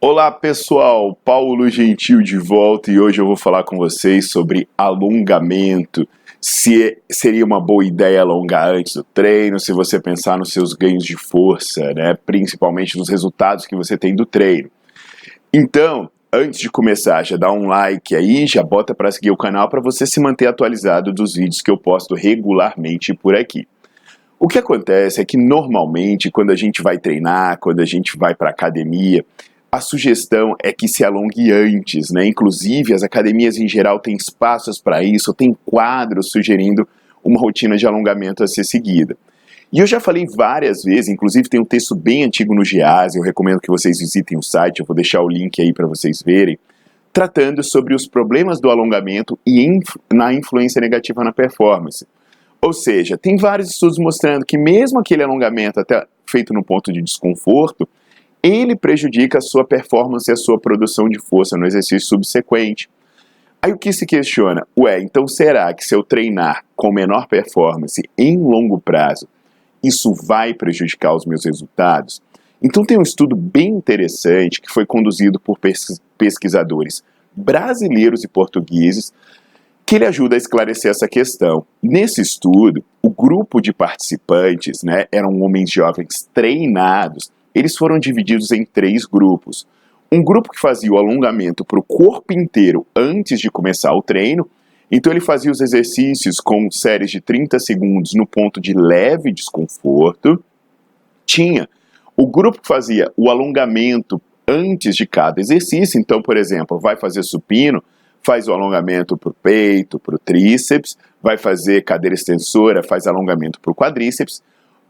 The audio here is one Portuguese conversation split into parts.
Olá pessoal, Paulo Gentil de volta e hoje eu vou falar com vocês sobre alongamento. Se seria uma boa ideia alongar antes do treino, se você pensar nos seus ganhos de força, né, principalmente nos resultados que você tem do treino. Então, antes de começar, já dá um like aí, já bota para seguir o canal para você se manter atualizado dos vídeos que eu posto regularmente por aqui. O que acontece é que normalmente quando a gente vai treinar, quando a gente vai para academia, a sugestão é que se alongue antes, né? Inclusive, as academias em geral têm espaços para isso, tem quadros sugerindo uma rotina de alongamento a ser seguida. E eu já falei várias vezes, inclusive tem um texto bem antigo no GEAS, eu recomendo que vocês visitem o site, eu vou deixar o link aí para vocês verem, tratando sobre os problemas do alongamento e na influência negativa na performance. Ou seja, tem vários estudos mostrando que mesmo aquele alongamento até feito no ponto de desconforto, ele prejudica a sua performance e a sua produção de força no exercício subsequente. Aí o que se questiona? Ué, então será que se eu treinar com menor performance em longo prazo, isso vai prejudicar os meus resultados? Então tem um estudo bem interessante que foi conduzido por pesquisadores brasileiros e portugueses que ele ajuda a esclarecer essa questão. Nesse estudo, o grupo de participantes né, eram homens jovens treinados eles foram divididos em três grupos. Um grupo que fazia o alongamento para o corpo inteiro antes de começar o treino, então ele fazia os exercícios com séries de 30 segundos no ponto de leve desconforto. Tinha o grupo que fazia o alongamento antes de cada exercício, então, por exemplo, vai fazer supino, faz o alongamento para o peito, para o tríceps, vai fazer cadeira extensora, faz alongamento para o quadríceps.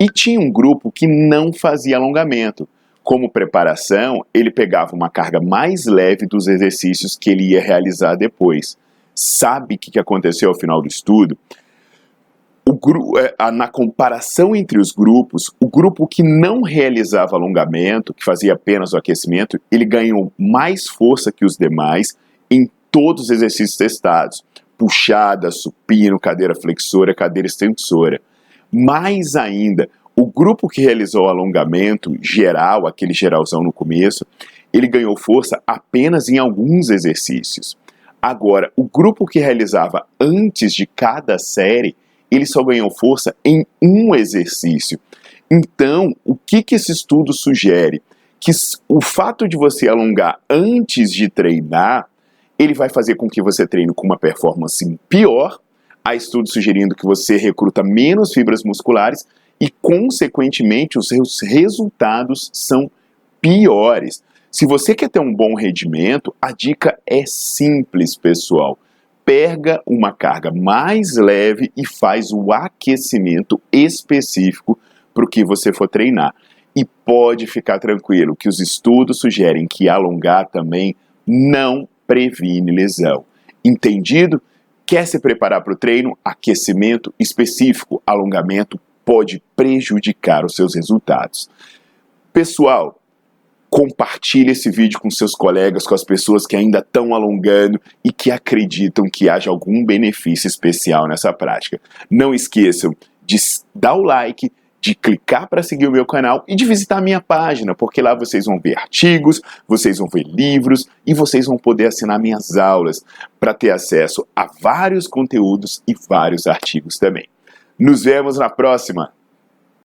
E tinha um grupo que não fazia alongamento. Como preparação, ele pegava uma carga mais leve dos exercícios que ele ia realizar depois. Sabe o que aconteceu ao final do estudo? É, na comparação entre os grupos, o grupo que não realizava alongamento, que fazia apenas o aquecimento, ele ganhou mais força que os demais em todos os exercícios testados: puxada, supino, cadeira flexora, cadeira extensora. Mais ainda, o grupo que realizou o alongamento geral, aquele geralzão no começo, ele ganhou força apenas em alguns exercícios. Agora, o grupo que realizava antes de cada série, ele só ganhou força em um exercício. Então, o que, que esse estudo sugere? Que o fato de você alongar antes de treinar, ele vai fazer com que você treine com uma performance pior Há estudos sugerindo que você recruta menos fibras musculares e, consequentemente, os seus resultados são piores. Se você quer ter um bom rendimento, a dica é simples, pessoal. Pega uma carga mais leve e faz o aquecimento específico para o que você for treinar. E pode ficar tranquilo que os estudos sugerem que alongar também não previne lesão. Entendido? Quer se preparar para o treino? Aquecimento específico, alongamento pode prejudicar os seus resultados. Pessoal, compartilhe esse vídeo com seus colegas, com as pessoas que ainda estão alongando e que acreditam que haja algum benefício especial nessa prática. Não esqueçam de dar o like, de clicar para seguir o meu canal e de visitar a minha página, porque lá vocês vão ver artigos, vocês vão ver livros e vocês vão poder assinar minhas aulas para ter acesso a vários conteúdos e vários artigos também. Nos vemos na próxima!